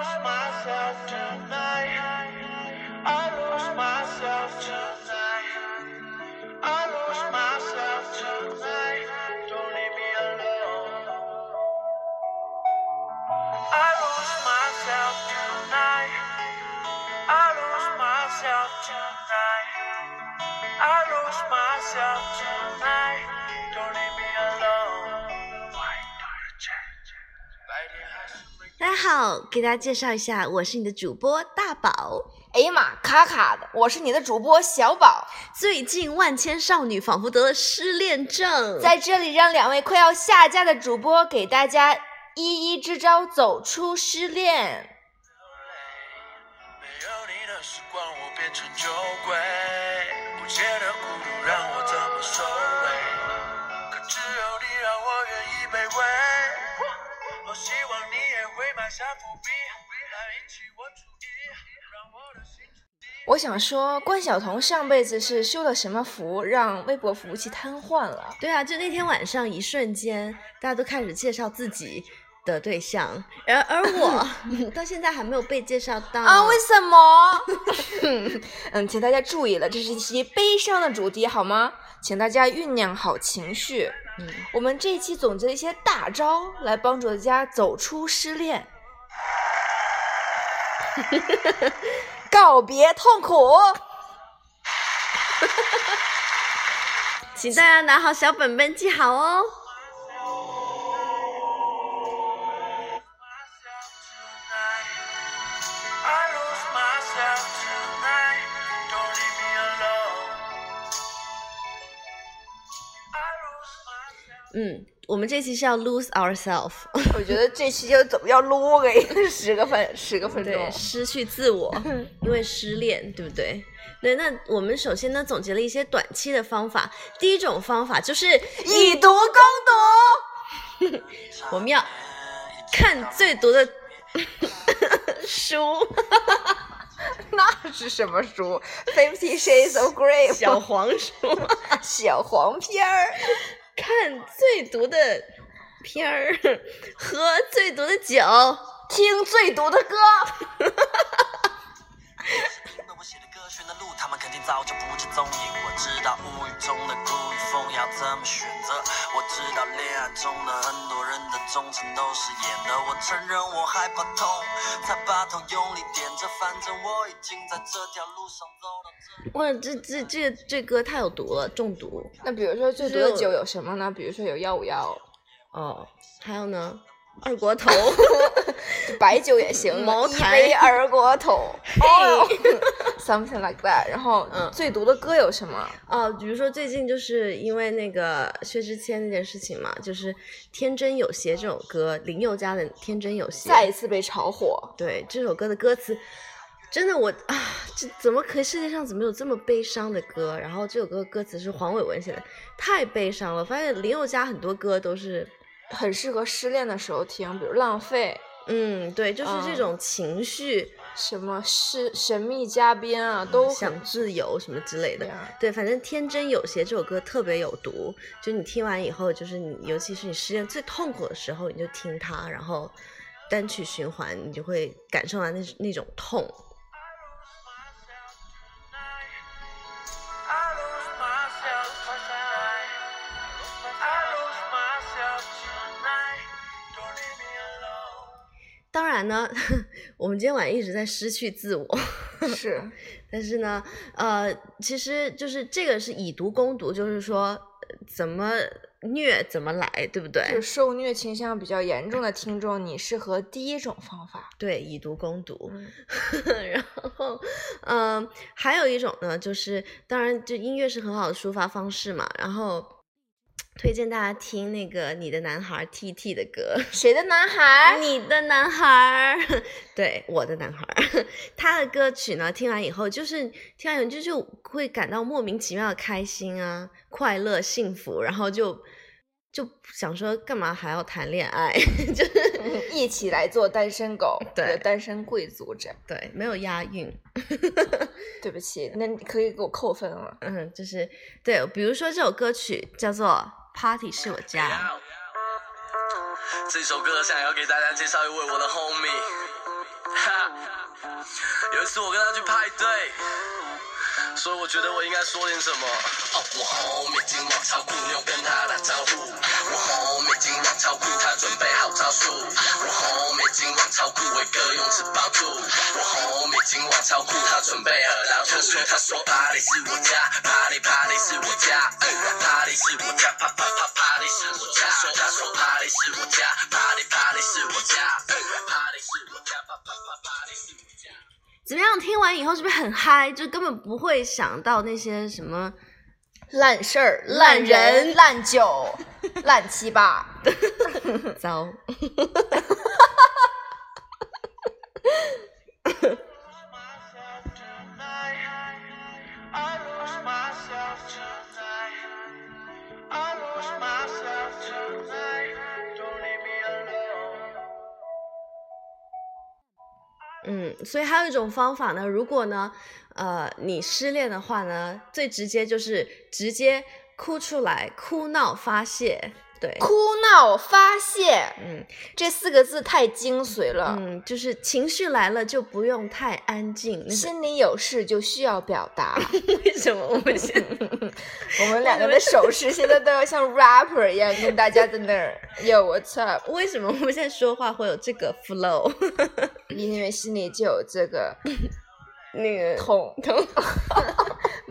lose myself tonight. I lose myself tonight. I lose myself tonight. Don't leave me alone. I lose myself tonight. I lose myself tonight. I lose myself tonight. 好，给大家介绍一下，我是你的主播大宝。哎呀妈，卡卡的！我是你的主播小宝，最近万千少女仿佛得了失恋症，在这里让两位快要下架的主播给大家一一支招，走出失恋。没有你的时光，我变成酒鬼，无解的孤独让我怎么收尾？可只有你让我愿意卑微。我希望你我想说，关晓彤上辈子是修了什么福，让微博服务器瘫痪了？对啊，就那天晚上一瞬间，大家都开始介绍自己的对象，而而我 到现在还没有被介绍到啊，为什么？嗯，请大家注意了，这是一期悲伤的主题，好吗？请大家酝酿好情绪。嗯我们这一期总结了一些大招，来帮助大家走出失恋，告别痛苦。请大家拿好小本本记好哦。嗯，我们这期是要 lose ourselves，我觉得这期就怎么要撸个十个分十个分钟对，。失去自我，因为失恋，对不对？对，那我们首先呢总结了一些短期的方法。第一种方法就是以毒攻毒，我们要看最毒的 书，那是什么书？Fifty Shades of Grey 小黄书，小黄片儿。看最毒的片儿，喝最毒的酒。听最毒的歌，因为我写的歌选的路，他们肯定早就不知踪影。我知道无语中的苦与风要怎么选择，我知道恋爱中的很多人的忠诚都是演的。我承认我害怕痛，才把头用力点着，反正我已经在这条路上走。哇，这这这这歌太有毒了，中毒那比如说最毒的酒有什么呢？比如说有幺五幺，哦。还有呢，二锅头。白酒也行，茅台杯二锅头，哦，something like that。然后嗯最毒的歌有什么？哦，比如说最近就是因为那个薛之谦那件事情嘛，就是《天真有邪》这首歌，林宥嘉的《天真有邪》，再一次被炒火。对这首歌的歌词，真的我啊，这怎么可以世界上怎么有这么悲伤的歌？然后这首歌歌词是黄伟文写的，太悲伤了。发现林宥嘉很多歌都是，很适合失恋的时候听，比如《浪费嗯，对，就是这嗯种情绪，》，什么是神秘嘉宾啊，都想自由什么之类的对。反正《天真有邪》这首歌特别有毒，就你听完以后，就是你，尤其是你失恋最痛苦的时候，你就听它，然后单曲循环，你就会感受到那那种痛。呢，我们今天晚上一直在失去自我，是但是呢，呃，其实就是这个是以毒攻毒，就是说呃怎么虐怎么来，对不对？就受虐倾向比较严重的听众，你适合第一种方法。对，以毒攻毒。嗯 然后，嗯、还有一种呢，就是当然，就音乐是很好的抒发方式嘛。然后，推荐大家听那个你的男孩 T T 的歌。谁的男孩？你的男孩，对，我的男孩，他的歌曲呢，听完以后，就是听完以后就就会感到莫名其妙的开心啊、快乐、幸福，然后就就想说，干嘛还要谈恋爱？就是一起来做单身狗，对单身贵族这样。对，没有押韵。对不起，那你可以给我扣分了。嗯，就是对，比如说这首歌曲叫做《Party 是我家》，这首歌想要给大家介绍一位我的 homie，有一次我跟他去派对，所以我觉得我应该说点什么。哦，我后面今晚超酷，你有跟他打招呼。我后面今晚超酷，他准备好招数。我后面今晚超酷，伟哥用纸包住。我后面今晚超酷，他准备喝到吐。他说他说 party 是我家，party party 是我家，party 是我家，啪啪啪 party 是我家。他说 party 是我家，party party 是我家，party 是我家，啪啪怎么样？听完以后是不是很嗨？就根本不会想到那些什么烂事儿、烂人人、烂酒、烂七八。糟。I myself tonight. 嗯，所以还有一种方法呢，如果呢，呃，你失恋的话呢，最直接就是直接哭出来，哭闹发泄。对，哭闹发泄，嗯这四个字太精髓了。嗯，就是情绪来了就不用太安静。心里有事就需要表达。为什么我们现在 我们两个的手势现在都要像 rapper 一样，跟大家在那儿 Yo what's up？为什么我们现在说话会有这个 flow？因为心里就有这个那个痛痛。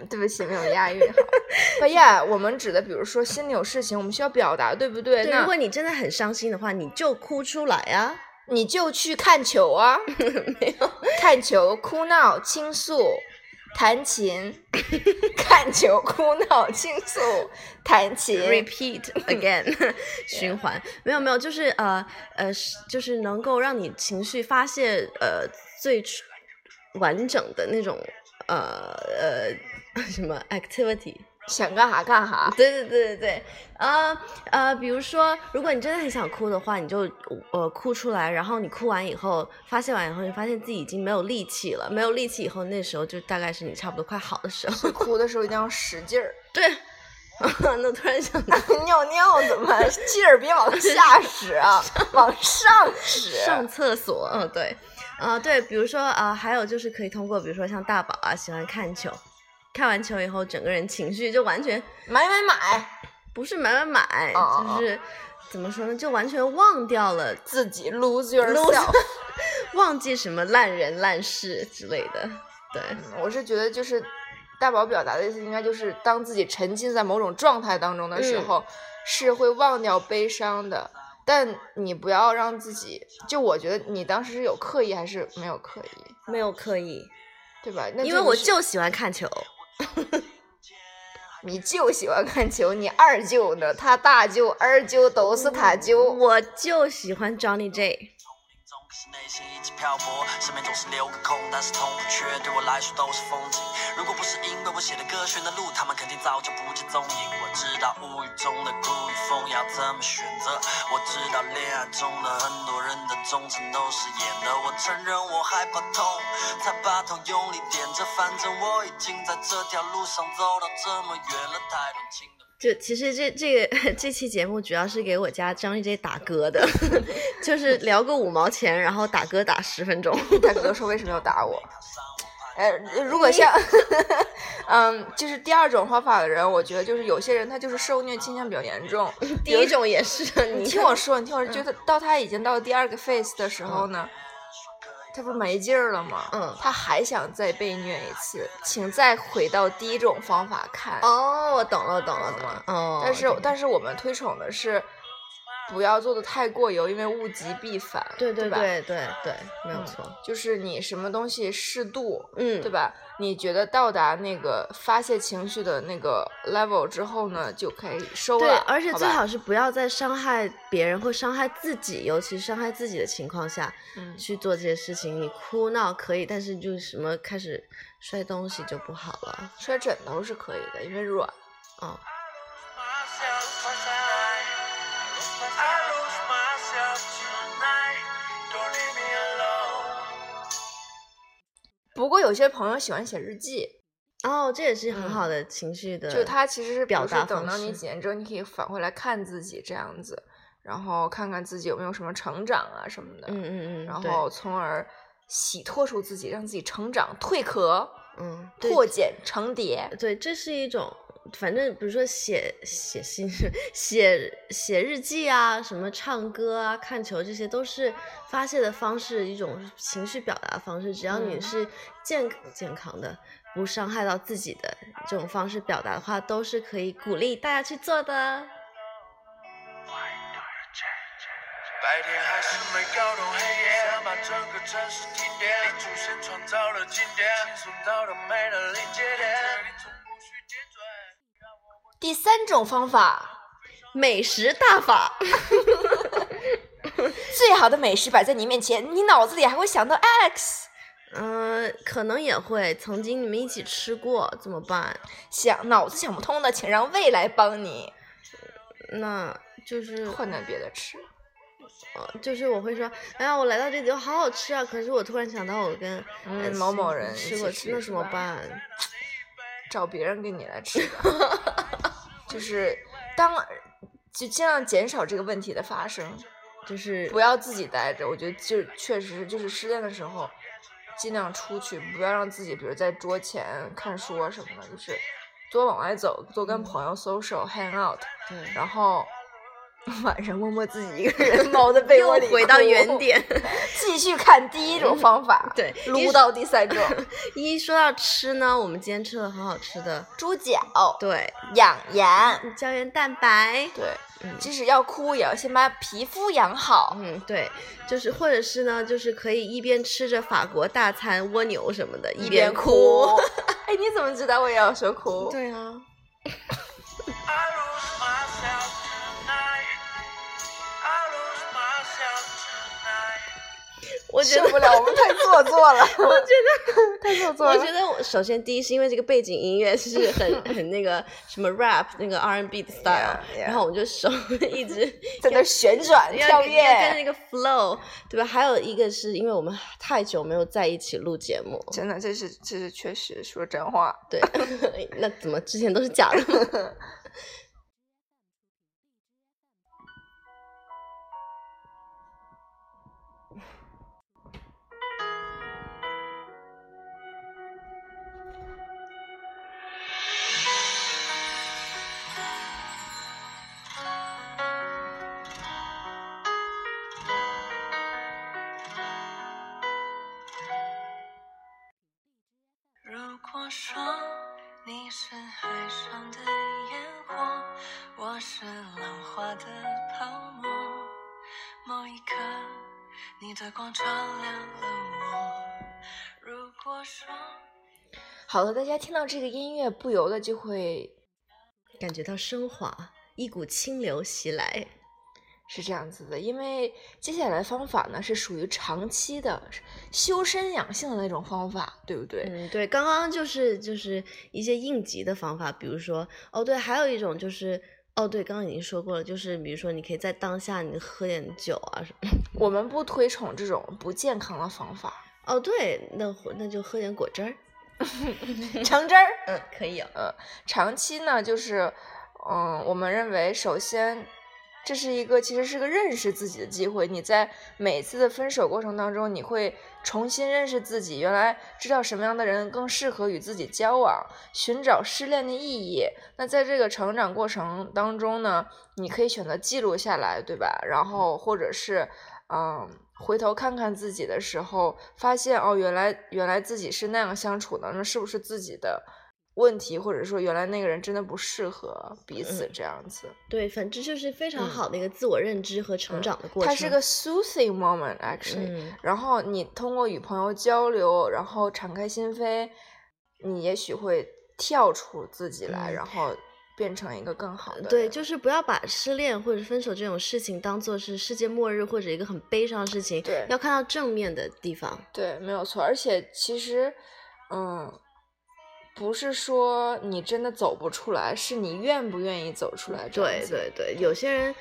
对不起，没有押韵好。哎呀，我们指的，比如说心里有事情，我们需要表达，对不对？如果你真的很伤心的话，你就哭出来啊！你就去看球啊，没有，看球、哭闹、倾诉、弹琴，看球、哭闹、倾诉、弹琴。repeat again 循环，没有没有，就是呃呃，是就是能够让你情绪发泄呃最完整的那种呃呃 什么 activity。想干啥干啥。对对对对对，呃呃，比如说，如果你真的很想哭的话，你就呃哭出来，然后你哭完以后，发泄完以后，你发现自己已经没有力气了，没有力气以后，那时候就大概是你差不多快好的时候。哭的时候一定要使劲儿，对，那突然想到尿尿怎么办劲儿别往下使啊，往上使。上厕所，嗯，对，呃，对，比如说呃，还有就是可以通过，比如说像大宝啊，喜欢看球，看完球以后，整个人情绪就完全买买买，不是买买买，就是怎么说呢，就完全忘掉了，自己 lose yourself。忘记什么烂人烂事之类的，对，我是觉得就是大宝表达的意思，应该就是当自己沉浸在某种状态当中的时嗯候，是会忘掉悲伤的。但你不要让自己，就我觉得你当时是有刻意还是没有刻意，没有刻意，对吧？那因为我就喜欢看球，你就喜欢看球，你二舅呢，他大舅、二舅都是他舅。我就喜欢张利杰。可是内心一直漂泊，身边总是留个空，但是痛不缺，对我来说都是风景。如果不是因为我写的歌选的路，他们肯定早就不见踪影。我知道乌云中的苦与风要怎么选择，我知道恋爱中的很多人的忠诚都是演的。我承认我害怕痛，才把头用力点着，反正我已经在这条路上走到这么远了，太多情的。就其实这这个 这期节目主要是给我家张丽 J 打歌的，就是聊个五毛钱，然后打歌打十分钟。大哥说为什么要打我？呃，如果像，嗯，就是第二种方法的人，我觉得就是有些人他就是受虐倾向比较严重。第一种也是啊你你听我说，你听我说，就他到他已经到第二个 face 的时候呢，他不是没劲儿了吗？嗯他还想再被虐一次，请再回到第一种方法看。哦，我懂了，我懂了，懂了。哦，但是但是我们推崇的是不要做的太过油，因为物极必反，对对吧？对对对，没有嗯错。就是你什么东西适度，嗯，对吧？你觉得到达那个发泄情绪的那个 level 之后呢，就可以收对了。，而且最好是不要在伤害别人或伤害自己，尤其伤害自己的情况下嗯去做这些事情。你哭闹可以，但是就是什么开始摔东西就不好了。摔枕头是可以的，因为软。哦，不过有些朋友喜欢写日记，哦，这也是很嗯。好的情绪的，就他其实是表达等到你几年之后，你可以返回来看自己这样子，然后看看自己有没有什么成长啊什么的，嗯嗯嗯，然后从而洗脱出自己，让自己成长、蜕壳、嗯，对。破茧成蝶。对，这是一种，反正比如说写写信、写写日记啊，什么唱歌啊、看球，这些都是发泄的方式，一种情绪表达方式。只要你嗯是健健康的，不伤害到自己的这种方式表达的话，都是可以鼓励大家去做的。白天还是没搞懂黑夜，想把整个城市停电，你出现创造了经典，轻松到了没了临界点。第三种方法，美食大法，最好的美食摆在你面前，你脑子里还会想到 Alex，嗯、可能也会，曾经你们一起吃过，怎么办？想脑子想不通的，请让胃来帮你那就是换点别的吃。呃，就是我会说，哎呀，我来到这里好好吃啊！可是我突然想到我跟某某人吃过，吃那怎么办？找别人给你来吃的 就是当就尽量减少这个问题的发生，就是不要自己待着。我觉得就确实就是失恋的时候，尽量出去，不要让自己比如在桌前看书啊什么的，就是多往外走，多跟朋友 social hang out，对，然后。晚上默默自己一个人猫在被窝里又回到原点。继续看第一种方法，对撸到第三种一说到吃呢，我们今天吃了很好吃的，猪脚、对，养颜，胶原蛋白，对，嗯即使要哭，也要先把皮肤养好。嗯，对，就是或者是呢，就是可以一边吃着法国大餐蜗牛什么的，一边哭。哎，你怎么知道我也要说哭？对啊，我受不了，我们太做作了。我觉得 太做作了。我觉得我首先第一是因为这个背景音乐是很 很那个什么 rap 那个 R&B 的 style，、Yeah, yeah. 然后我就手一直在那旋转要跳跟要跟那，个 flow，对吧？还有一个是因为我们太久没有在一起录节目，真的，这是这是确实说真话。对，那怎么之前都是假的？说你是海上的烟火，我是浪花的泡沫，某一刻你的光照亮了我。如果说好了，大家听到这个音乐，不由得就会感觉到升华，一股清流袭来。是这样子的，因为接下来方法呢是属于长期的修身养性的那种方法，对不对？嗯，对，刚刚就是就是一些应急的方法，比如说，哦，对，还有一种就是，哦，对，刚刚已经说过了，就是比如说，你可以在当下你喝点酒啊什么。我们不推崇这种不健康的方法，哦，对，那那就喝点果汁儿。橙汁儿。嗯，可以啊。嗯，长期呢，就是，嗯，我们认为，首先，这是一个其实是个认识自己的机会。你在每次的分手过程当中，你会重新认识自己，原来知道什么样的人更适合与自己交往，寻找失恋的意义。那在这个成长过程当中呢，你可以选择记录下来，对吧？然后或者是，嗯。回头看看自己的时候，发现哦，原来原来自己是那样相处的，那是不是自己的问题，或者说原来那个人真的不适合彼此嗯这样子？对，反正就是非常嗯好的一个自我认知和成长的过程。它是个 soothing moment actually，、嗯，然后你通过与朋友交流，然后敞开心扉，你也许会跳出自己来，嗯然后变成一个更好的。对，就是不要把失恋或者分手这种事情当做是世界末日或者一个很悲伤的事情，对要看到正面的地方。对，没有错。而且其实，嗯，不是说你真的走不出来，是你愿不愿意走出来。对对对，有些人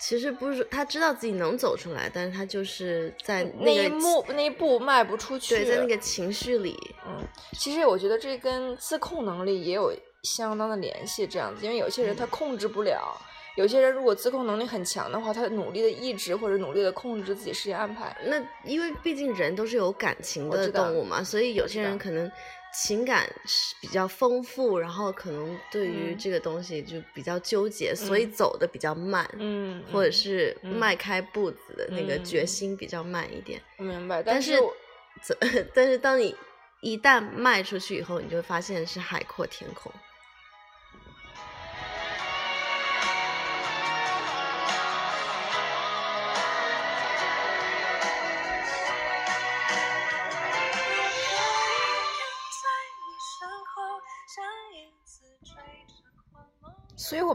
其实不是他知道自己能走出来，但是他就是在那一个幕那一步迈不出去。对，在那个情绪里，嗯，其实我觉得这跟自控能力也有相当的联系，这样子，因为有些人他控制不了，有些人如果自控能力很强的话，他努力的抑制或者努力的控制自己时间安排。那因为毕竟人都是有感情的动物嘛，所以有些人可能情感是比较丰富，然后可能对于嗯这个东西就比较纠结，所以嗯走的比较慢，嗯，或者嗯是嗯迈开步子的那个决嗯心比较慢一点。明白，但是是 但是当你一旦迈出去以后，你就会发现是海阔天空。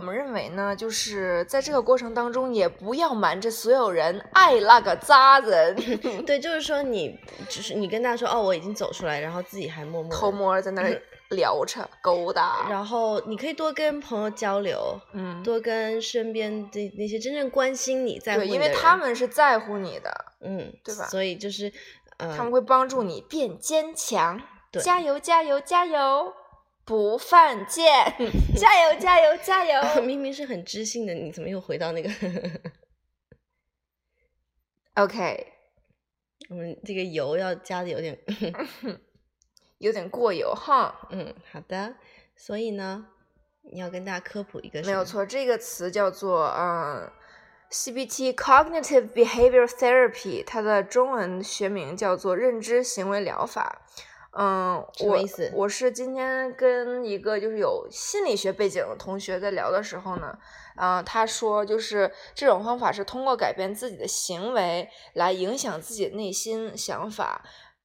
们认为呢，就是在这个过程当中，也不要瞒着所有人爱那个渣人，对，就是说你就是你跟他说哦，我已经走出来，然后自己还默默偷摸在那儿聊着勾搭，然后你可以多跟朋友交流，嗯，多跟身边的那些真正关心你、在乎对，你的人，因为他们是在乎你的，嗯，对吧所以就是，呃，他们会帮助你变坚强，对。加油加油加油，不犯贱，加油加油加油 明明是很知性的，你怎么又回到那个？OK，我们这个油要加的有点，有点过油哈。嗯，好的。所以呢，你要跟大家科普一个，没有，错，这个词叫做嗯，CBT Cognitive Behavior Therapy，它的中文学名叫做认知行为疗法。嗯，我我是今天跟一个就是有心理学背景的同学在聊的时候呢，啊、他说就是这种方法是通过改变自己的行为来影响自己的内心想法。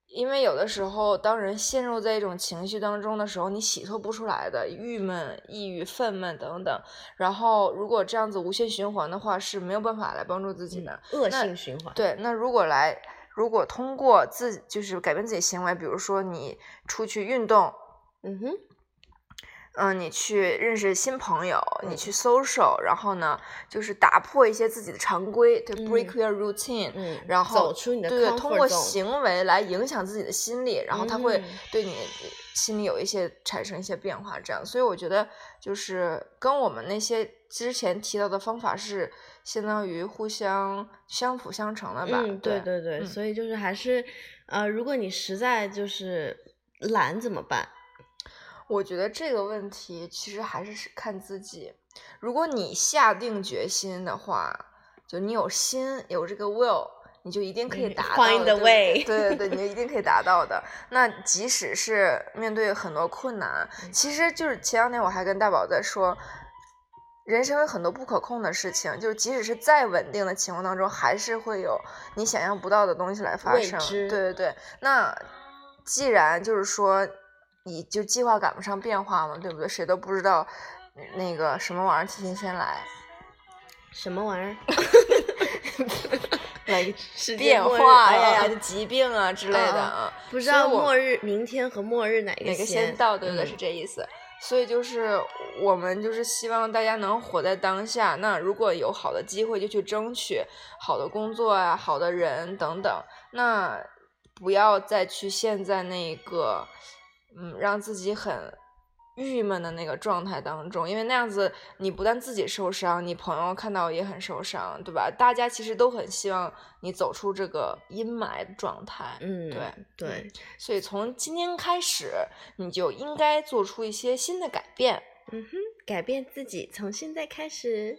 因为有的时候，当人陷入在一种情绪当中的时候，你洗脱不出来的郁闷、抑郁、愤懑等等。然后，如果这样子无限循环的话，是没有办法来帮助自己的。恶性循环，对，那如果来，如果通过自就是改变自己行为，比如说你出去运动，嗯哼，嗯，你去认识新朋友，你嗯。去 social，然后呢，就是打破一些自己的常规，对、嗯。b r e a k your routine，、嗯，然后走出你的对通过行为来影响自己的心理，然后他会嗯。对你心里有一些产生一些变化，这样，所以我觉得就是跟我们那些之前提到的方法是相当于互相相辅相成了吧？嗯，对对对所以就是还是，呃，如果你实在就是懒怎么办？我觉得这个问题其实还是是看自己。如果你下定决心的话，就你有心有这个 will，你就一定可以嗯达到的。find 对 the way 对对对，你就一定可以达到的。那即使是面对很多困难，嗯其实就是前两天我还跟大宝在说。人生有很多不可控的事情，就是即使是再稳定的情况当中，还是会有你想象不到的东西来发生。对对对，那既然就是说，你就计划赶不上变化嘛，对不对？谁都不知道那个什么玩意儿提前先来，什么玩意儿？来个世界变化呀、啊疾病啊之类的啊，不知道末日明天和末日哪个哪个先先到，对不对？嗯是这意思。所以就是我们就是希望大家能活在当下。那如果有好的机会，就去争取好的工作啊、好的人等等。那不要再去陷在那个嗯让自己很郁闷的那个状态当中，因为那样子你不但自己受伤，你朋友看到也很受伤，对吧？大家其实都很希望你走出这个阴霾的状态。嗯，对对，所以从今天开始，你就应该做出一些新的改变。嗯哼，改变自己，从现在开始。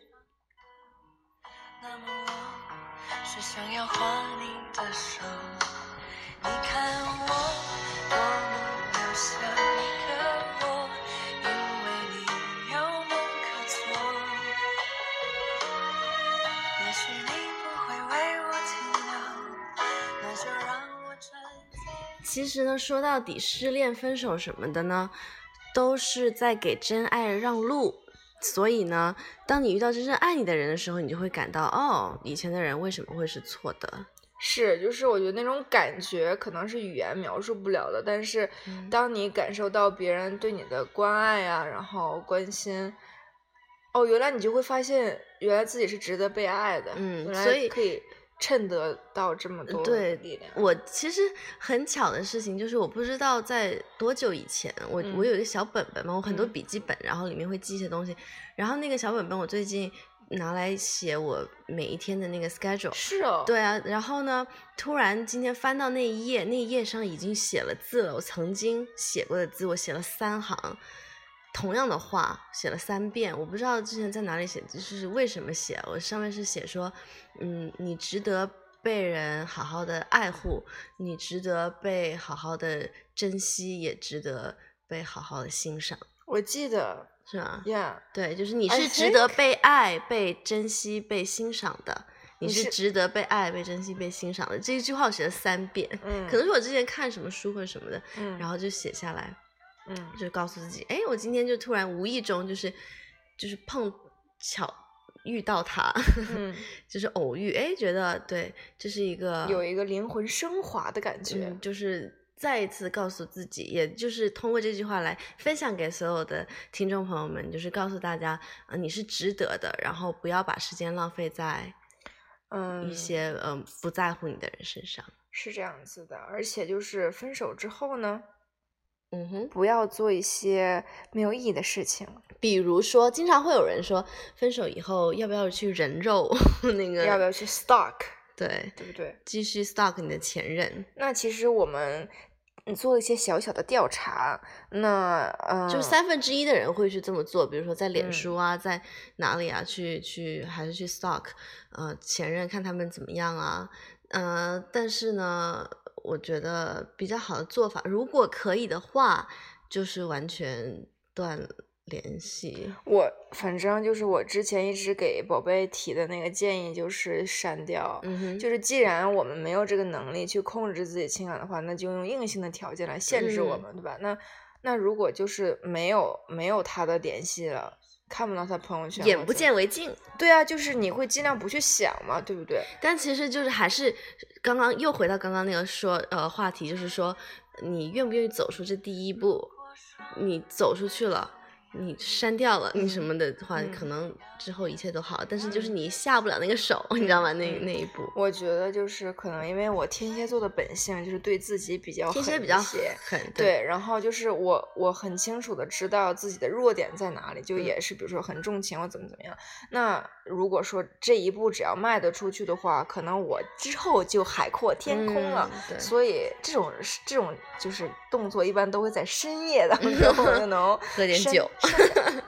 那么我是想要画你的手，其实呢，说到底，失恋、分手什么的呢，都是在给真爱让路。所以呢，当你遇到真正爱你的人的时候，你就会感到，哦，以前的人为什么会是错的？是，就是我觉得那种感觉可能是语言描述不了的，但是嗯当你感受到别人对你的关爱啊，然后关心，哦，原来你就会发现，原来自己是值得被爱的，嗯原来所以可以衬得到这么多对力量。我其实很巧的事情就是，我不知道在多久以前，我、嗯我有一个小本本嘛，我很多嗯笔记本，然后里面会记一些东西。然后那个小本本，我最近拿来写我每一天的那个 schedule。是哦，，对啊，然后呢，突然今天翻到那一页，那一页上已经写了字了，我曾经写过的字，我写了三行，同样的话写了三遍，我不知道之前在哪里写，就是为什么写，我上面是写说，嗯，你值得被人好好的爱护，你值得被好好的珍惜，也值得被好好的欣赏，我记得是吧？，Yeah，对，就是你是值得被爱、被珍惜、被欣赏的。你是你是值得被爱、被珍惜、被欣赏的。这一句话我写了三遍，嗯，可能是我之前看什么书或者什么的，嗯，然后就写下来，嗯。就告诉自己，哎，我今天就突然无意中就是就是碰巧遇到他，嗯，就是偶遇，哎，觉得对，这是一个有一个灵魂升华的感觉嗯，，就是再一次告诉自己，也就是通过这句话来分享给所有的听众朋友们，就是告诉大家，呃，你是值得的，然后不要把时间浪费在嗯，一些嗯、呃不在乎你的人身上。是这样子的，而且就是分手之后呢，嗯哼，不要做一些没有意义的事情，比如说，经常会有人说，分手以后要不要去人肉 那个？要不要去 stalk，对，对不对？继续 stalk 你的前任，那其实我们嗯做了一些小小的调查，那呃，就。三分之一的人会去这么做，比如说在脸嗯。书啊，在哪里啊，去去还是去 stalk，呃，前任看他们怎么样啊，呃，但是呢，我觉得比较好的做法，如果可以的话，就是完全断联系。我反正就是我之前一直给宝贝提的那个建议就是删掉。就是既然我们没有这个能力去控制自己情感的话，那就用硬性的条件来限制我嗯们，对吧？那那如果就是没有没有他的联系了，看不到他朋友圈，眼不见为净。对啊，就是你会尽量不去想嘛，对不对？但其实就是还是刚刚又回到刚刚那个说呃话题，就是说你愿不愿意走出这第一步？你走出去了，你删掉了你什么的话，嗯可能之后一切都好。但是就是你下不了那个手，你知道吗？那嗯那一步，我觉得就是可能因为我天蝎座的本性就是对自己比较狠天蝎比较。狠，对，然后就是我我很清楚的知道自己的弱点在哪里，就嗯也是比如说很重情或怎么怎么样。那如果说这一步只要迈得出去的话，可能我之后就海阔天空了。嗯对所以这种这种就是动作一般都会在深夜当中 就能喝点酒删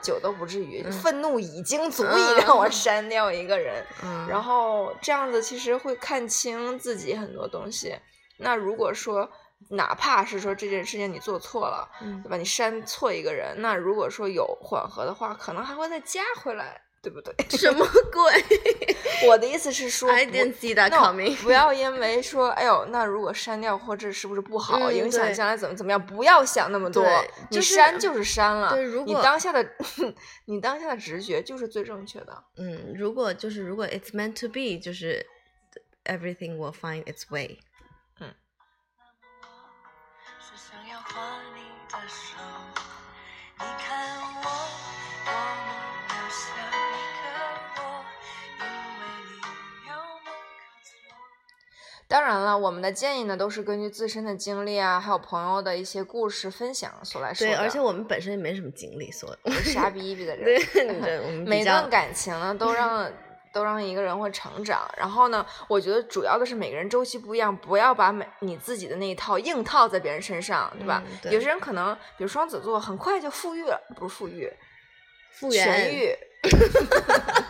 酒都不至于，嗯愤怒已经足以让我删掉一个人。嗯，然后这样子其实会看清自己很多东西。那如果说哪怕是说这件事情你做错了，嗯对吧？你删错一个人，那如果说有缓和的话，可能还会再加回来，对不对？什么鬼 我的意思是说？I 不 didn't see that coming。不要因为说，哎呦，那如果删掉或者是不是不好，嗯影响将来怎么怎么样？不要想那么多，你就是删就是删了。对如果你当下的 你当下的直觉就是最正确的。嗯，如果就是如果 it's meant to be，就是 everything will find its way。说想要画你的手，你看我多当然了，我们的建议呢都是根据自身的经历啊，还有朋友的一些故事分享所来说对，而且我们本身也没什么经历，所以傻逼逼的人，对对，我 们每较段感情呢都让都让一个人会成长。然后呢，我觉得主要的是每个人周期不一样，不要把每你自己的那一套硬套在别人身上，对吧？嗯对有些人可能，比如双子座，很快就富裕了，不是富裕，复原痊愈。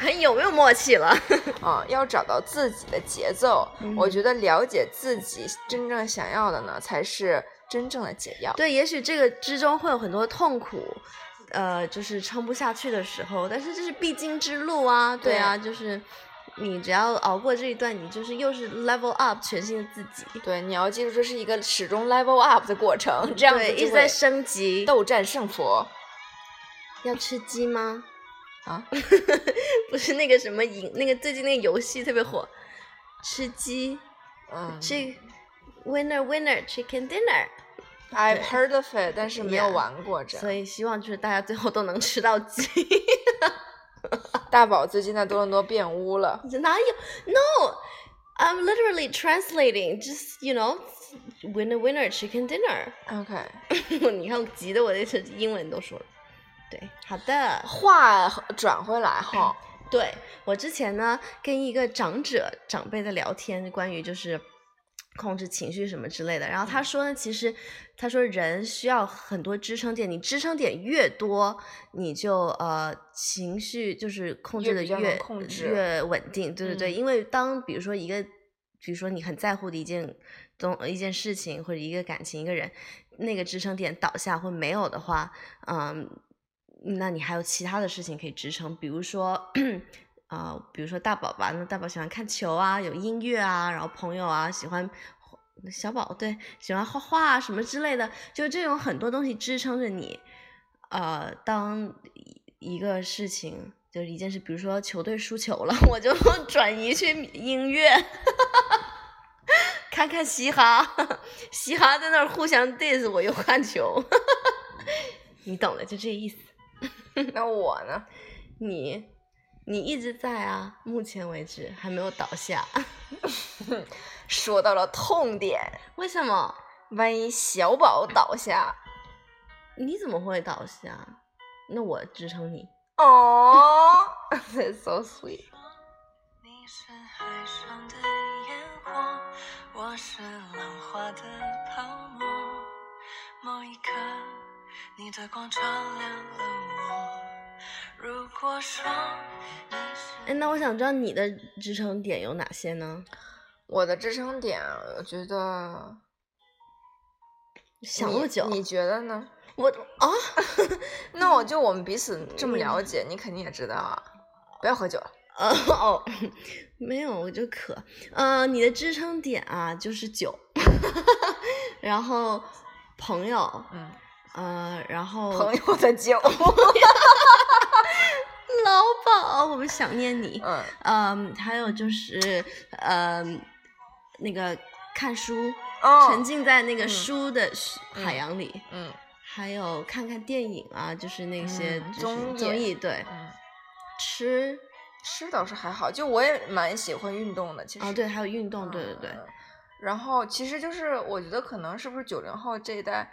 还 有没有默契了？啊、要找到自己的节奏。我嗯觉得了解自己真正想要的呢，才是真正的解药。对，也许这个之中会有很多痛苦，呃，就是撑不下去的时候，但是这是必经之路啊，对啊，就是你只要熬过这一段，你就是又是 level up 全新的自己，对，你要记住，这是一个始终 level up 的过程，这样子，一就直在升级。斗战胜佛要吃鸡吗？啊！不是那个什么赢，那个最近那个游戏特别火，吃鸡，嗯这 winner winner chicken dinner。，I've heard of it，但是没有玩过这。所以希望就是大家最后都能吃到鸡。大宝最近在多伦多变污了，哪有？No，I'm literally translating. Just you know, winner winner chicken dinner. OK，你看急的我这英文都说了。对，好的。话转回来哈，对我之前呢，跟一个长者长辈的聊天，关于就是控制情绪什么之类的。然后他说呢，其实他说人需要很多支撑点，你支撑点越多，你就呃情绪就是控制的越控制越稳定。对对对，嗯因为当比如说一个，比如说你很在乎的一件东一件事情或者一个感情一个人，那个支撑点倒下或没有的话，嗯，那你还有其他的事情可以支撑，比如说。啊、比如说大宝吧，那大宝喜欢看球啊，有音乐啊，然后朋友啊喜欢小宝对喜欢画画啊什么之类的，就这种很多东西支撑着你。呃，当一一个事情就是一件事，比如说球队输球了，我就 转移去音乐，看看嘻哈，嘻哈在那儿互相 diss，我又看球，你懂的，就这意思。那我呢？你你一直在啊，目前为止还没有倒下，说到了痛点，为什么？万一小宝倒下，你怎么会倒下？那我支撑你。哦，that's so sweet。你是海上的烟火，我是浪花的泡沫。某一刻，你的光照亮了我。如果说你是哎，那我想知道你的支撑点有哪些呢？我的支撑点，我觉得想那么久，你你觉得呢？我啊，那我就我们彼此这么了解，你肯定也知道啊。不要喝酒了。呃哦，没有，我就渴。呃，你的支撑点啊，就是酒，然后朋友，嗯，呃，然后朋友的酒。老宝，我们想念你。嗯嗯，还有就是，嗯，那个看书，哦沉浸在那个嗯书的嗯海洋里，嗯还有看看电影啊，就是那些综艺综艺，对，嗯，吃吃倒是还好，就我也蛮喜欢运动的，其实。啊，对，还有运动，对对对，嗯然后其实就是我觉得可能是不是九零后这一代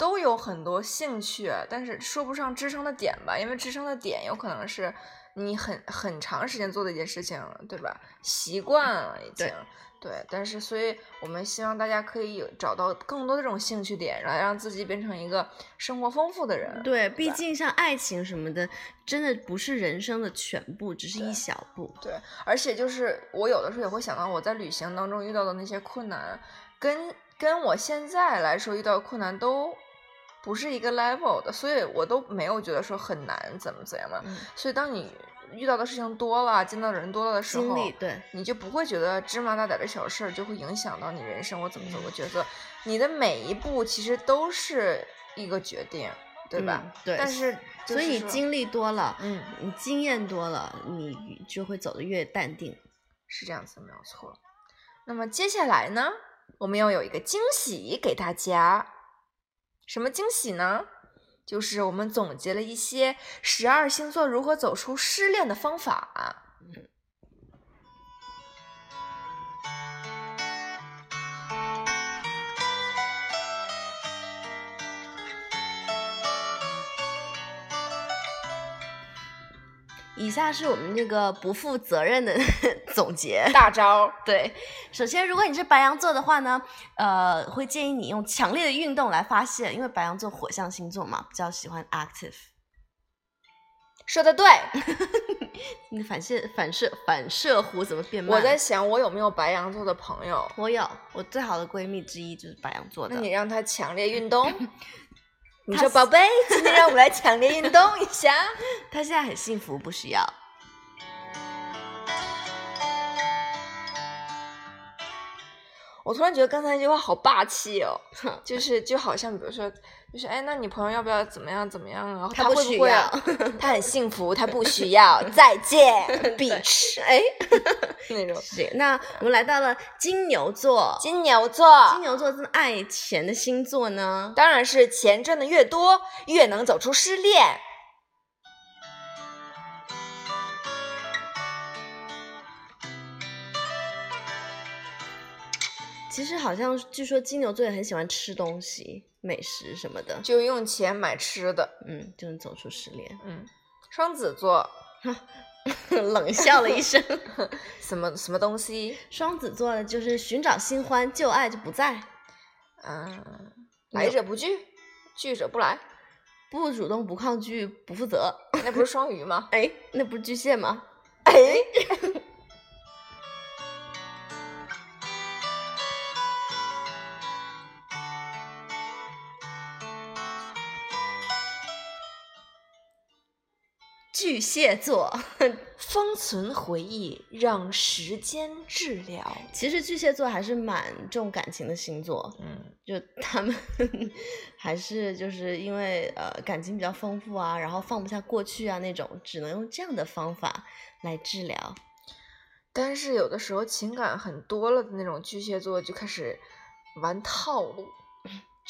都有很多兴趣，但是说不上支撑的点吧，因为支撑的点有可能是你很很长时间做的一件事情，对吧？习惯了已经。对对，但是所以我们希望大家可以有找到更多的这种兴趣点，然后让自己变成一个生活丰富的人。对，毕竟像爱情什么的，真的不是人生的全部，只是一小步。对，而且就是我有的时候也会想到我在旅行当中遇到的那些困难，跟跟我现在来说遇到的困难都不是一个 level 的，所以我都没有觉得说很难怎么怎样嘛。嗯，所以当你遇到的事情多了，见到的人多了的时候，经历对，你就不会觉得芝麻大点儿的小事儿就会影响到你人生我怎么怎么角色。你的每一步其实都是一个决定，对吧？嗯对但是、就所以你经历多了，嗯你经验多了，你就会走得越淡定。是这样子，没有错。那么接下来呢，我们要有一个惊喜给大家。什么惊喜呢？就是我们总结了一些十二星座如何走出失恋的方法。以下是我们这个不负责任的 总结。大招，对，首先，如果你是白羊座的话呢，呃，会建议你用强烈的运动来发泄，因为白羊座火象星座嘛，比较喜欢 active。说的对。你的反射、反射、反射弧怎么变慢？我在想，我有没有白羊座的朋友？我有，我最好的闺蜜之一就是白羊座的。那你让她强烈运动。你说，宝贝，今天让我们来强烈运动一下。他现在很幸福，不需要。我突然觉得刚才那句话好霸气哦，就是就好像比如说，就是哎，那你朋友要不要怎么样怎么样啊？他不需会不会啊？他很幸福，他不需要，再见，bitch，哎，那种。是。那我们来到了金牛座，金牛座，金牛座这么爱钱的星座呢？当然是钱挣的越多，越能走出失恋。其实好像据说金牛座也很喜欢吃东西、美食什么的，就用钱买吃的。嗯，就能走出失恋。嗯，双子座冷笑了一声。什么什么东西？双子座呢，就是寻找新欢，旧爱就不在，嗯，来者不拒，拒者不来。不主动、不抗拒、不负责。那不是双鱼吗？哎，那不是巨蟹吗？哎，巨蟹座，封存回忆，让时间治疗。其实巨蟹座还是蛮重感情的星座，嗯，就他们 还是就是因为呃感情比较丰富啊，然后放不下过去啊那种，只能用这样的方法来治疗。但是有的时候情感很多了的那种巨蟹座就开始玩套路。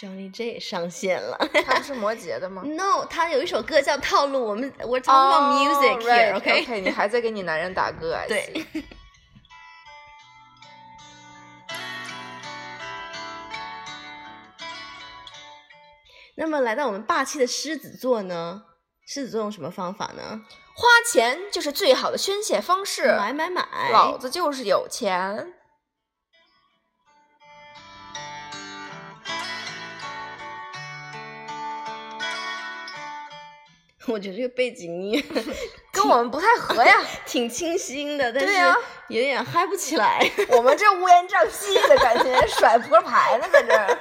Johnny J 上线了 他不是摩羯的吗，No，他有一首歌叫《套路》，我们 talking about music 哦 here，OK？、OK，你还在给你男人打歌啊？对。那么来到我们霸气的狮子座呢？狮子座用什么方法呢？花钱就是最好的宣泄方式。买买买！老子就是有钱。我觉得这个背景音乐 跟我们不太合呀，挺清新的，但是有点嗨不起来。我们这乌烟瘴气的感觉，甩扑克牌呢，在这儿。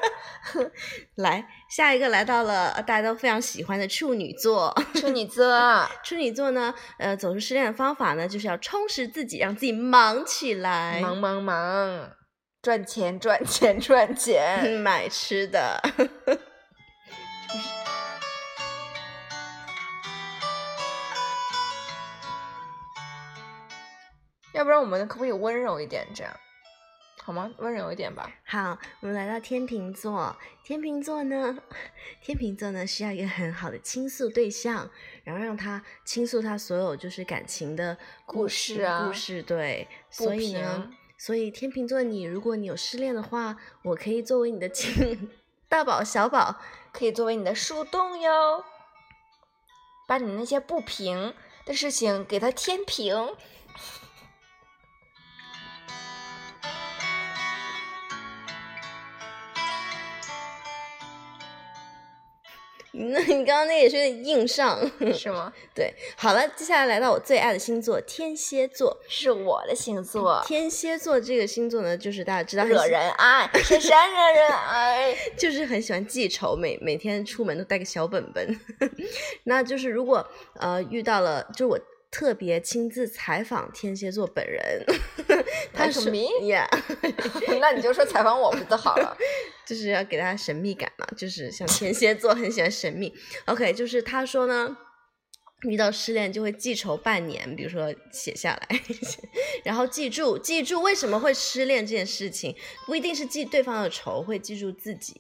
来，下一个来到了呃大家都非常喜欢的处女座。处女座，处女座呢，呃，走出失恋的方法呢，就是要充实自己，让自己忙起来，忙忙忙，赚钱赚钱赚钱。买吃的。要不然我们可不可以温柔一点，这样好吗？温柔一点吧。好，我们来到天秤座。天秤座呢，天秤座呢需要一个很好的倾诉对象，然后让他倾诉他所有就是感情的故事啊故事对。不所以呢平，所以天秤座你，如果你有失恋的话，我可以作为你的亲 大宝小宝，可以作为你的树洞哟，把你那些不平的事情给他填平。那你刚刚那也是硬上。是吗？对，好了，接下来来到我最爱的星座天蝎座。是我的星座，天蝎座这个星座呢，就是大家知道惹人爱，深深惹人爱。就是很喜欢记仇，每每天出门都带个小本本。那就是如果呃遇到了，就是我特别亲自采访天蝎座本人，他是 me？呀 那你就说采访我不就好了？就是要给大家神秘感嘛，就是像天蝎座很喜欢神秘。OK，就是他说呢。遇到失恋就会记仇半年，比如说写下来，然后记住记住为什么会失恋这件事情，不一定是记对方的仇，会记住自己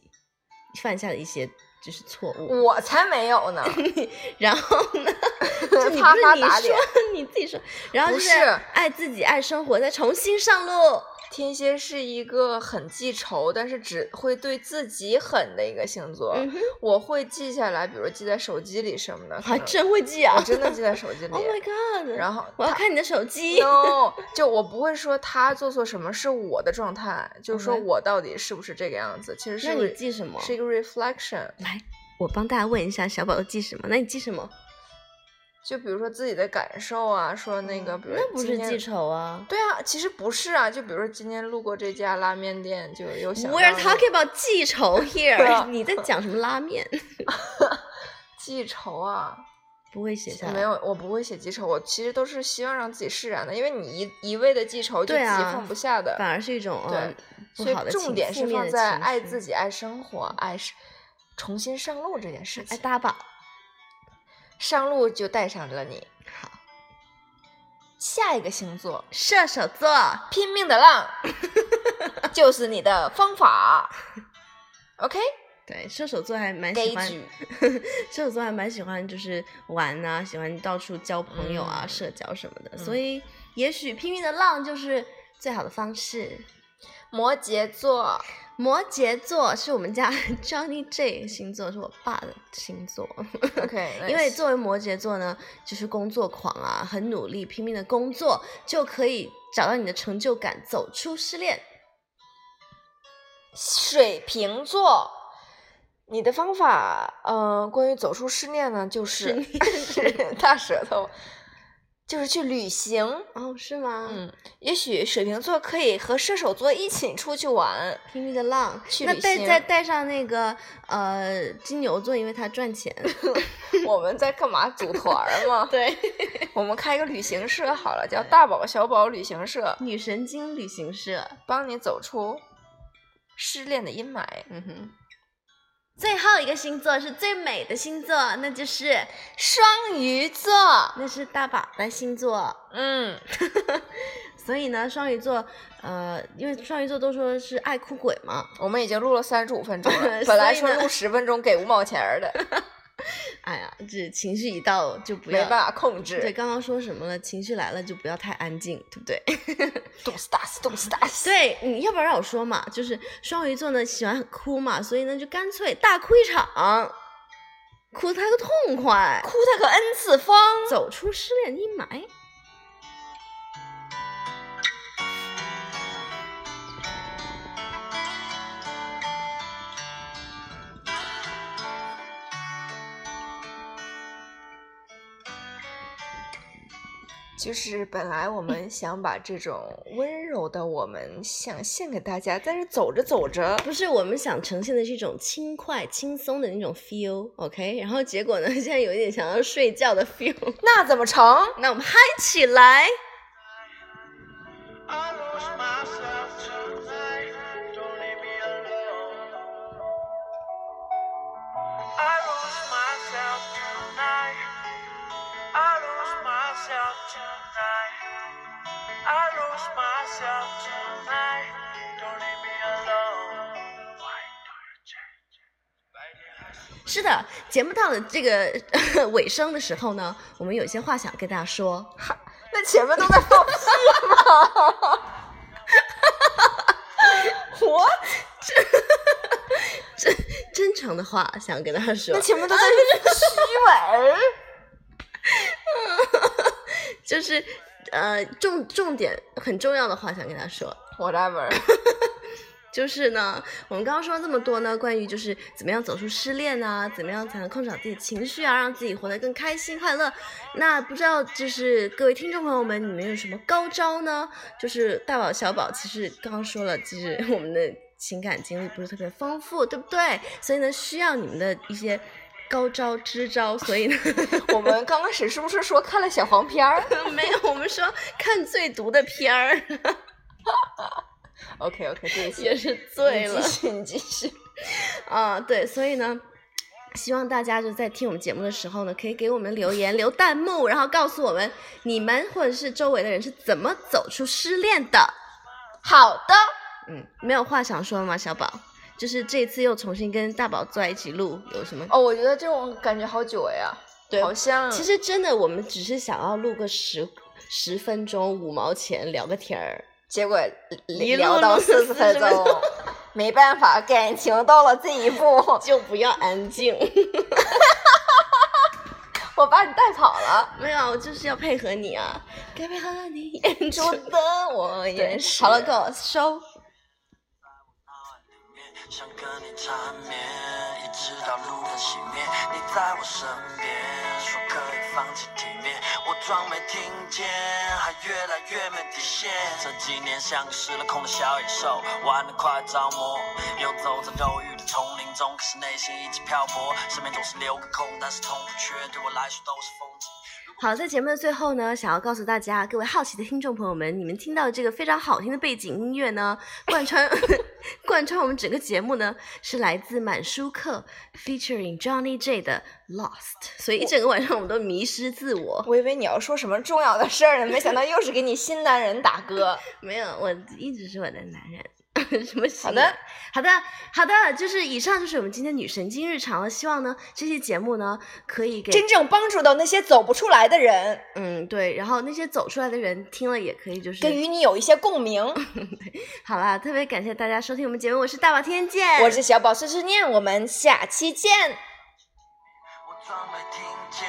犯下的一些就是错误。我才没有呢，然后呢，就你啪不是你说啪打脸。你自己说，然后就是爱自己爱生活，再重新上路。天蝎是一个很记仇，但是只会对自己狠的一个星座。嗯，我会记下来，比如记在手机里什么的。可还真会记啊！我真的记在手机里。Oh my god！然后我要看你的手机。no，就我不会说他做错什么是我的状态，就是说我到底是不是这个样子，其实是那你记什么？是一个 reflection。来，我帮大家问一下，小宝都记什么？那你记什么？就比如说自己的感受啊，说那个，比如嗯那不是记。仇啊。对啊，其实不是啊，就比如说今天路过这家拉面店，就有想 We're talking about 记仇 here。你在讲什么拉面？记仇啊，不会写下来。没有，我不会写记仇，我其实都是希望让自己释然的，因为你一一味的记仇，就自己放不下的。反而是一种对所以好的情重点是放在爱自己、爱生活、爱是重新上路这件事爱情。大宝。上路就带上了你。好，下一个星座，射手座。拼命的浪，就是你的方法。OK，对，射手座还蛮喜欢，射手座还蛮喜欢就是玩啊，喜欢到处交朋友啊、嗯社交什么的，嗯所以也许拼命的浪就是最好的方式。摩羯座，摩羯座是我们家 Johnny J 星座，是我爸的星座。OK，因为作为摩羯座呢，就是工作狂啊，很努力，拼命的工作，就可以找到你的成就感，走出失恋。水瓶座，你的方法，呃，关于走出失恋呢，就是 大舌头，就是去旅行。哦，是吗？嗯，也许水瓶座可以和射手座一起出去玩。拼命的浪，那去旅行带再带上那个呃金牛座，因为他赚钱。我们在干嘛？组团儿吗？对，我们开一个旅行社好了，叫大宝小宝旅行社，女神经旅行社。帮你走出失恋的阴霾。嗯哼。最后一个星座是最美的星座，那就是双鱼座，那是大宝的星座。嗯，所以呢，双鱼座，呃，因为双鱼座都说是爱哭鬼嘛，我们已经录了三十五分钟了，本来说呢录十分钟给五毛钱儿的，哎呀，这情绪一到就不要没办法控制对，刚刚说什么了？情绪来了就不要太安静，对不对？动死打死，动死打死。对，你要不然让我说嘛，就是双鱼座呢喜欢哭嘛，所以呢就干脆大哭一场，哭他个痛快，哭他个 n 次方。走出失恋阴霾。就是本来我们想把这种温柔的我们想献给大家，但是走着走着，不是我们想呈现的是一种轻快、轻松的那种 feel，OK？、然后结果呢，现在有一点想要睡觉的 feel，那怎么成？那我们嗨起来！I lose myself tonight. 是是的，节目到了这个 尾声的时候呢，我们有一些话想跟大家说。那前面都在放屁吗？我真真诚的话想跟大家说那，前面都在虚伪。就是呃重重点很重要的话想跟大家说。Whatever，就是呢，我们刚刚说了这么多呢，关于就是怎么样走出失恋啊，怎么样才能控制好自己的情绪啊，让自己活得更开心快乐。那不知道就是各位听众朋友们，你们有什么高招呢？就是大宝小宝，其实刚刚说了，其实我们的情感经历不是特别丰富，对不对？所以呢，需要你们的一些高招支招。所以呢，我们刚开始是不是说看了小黄片儿 没有，我们说看最毒的片儿 ？OK OK，对不起，也是醉了你继。续，你继续。啊，对，所以呢，希望大家就在听我们节目的时候呢，可以给我们留言、留弹幕，然后告诉我们你们或者是周围的人是怎么走出失恋的。好的，嗯，没有话想说吗，小宝？就是这次又重新跟大宝坐在一起录，有什么？哦，我觉得这种感觉好久呀，对好像其实真的，我们只是想要录个十十分钟，五毛钱聊个天儿。结果聊到四十分40分钟钟，没办法，感情到了这一步，就不要安静，我把你带跑了。没有，我就是要配合你啊，该配合你 演出的我对也，是。好了，够了，收。想跟你缠绵，一直到路灯熄灭，你在我身边，说可以放弃体面，我装没听见，还越来越没底线。这几年像个失了控的小野兽，玩得快着魔，游走在肉欲的丛林中，可是内心一直漂泊，身边总是留个空，但是痛不缺，对我来说都是风景。好，在节目的最后呢，想要告诉大家，各位好奇的听众朋友们，你们听到的这个非常好听的背景音乐呢，贯穿 贯穿我们整个节目呢，是来自满舒克 featuring Johnny J 的 Lost，所以一整个晚上我们都迷失自我。我以为你要说什么重要的事儿呢，没想到又是给你新男人打歌。没有，我一直是我的男人。什么心好的？好的，好的，就是以上就是我们今天女神经日常了。希望呢这期节目呢可以给真正帮助到那些走不出来的人，嗯对，然后那些走出来的人听了也可以就是跟与你有一些共鸣。好啦，特别感谢大家收听我们节目，我是大宝天见，我是小宝碎碎念，我们下期见。我装没听见，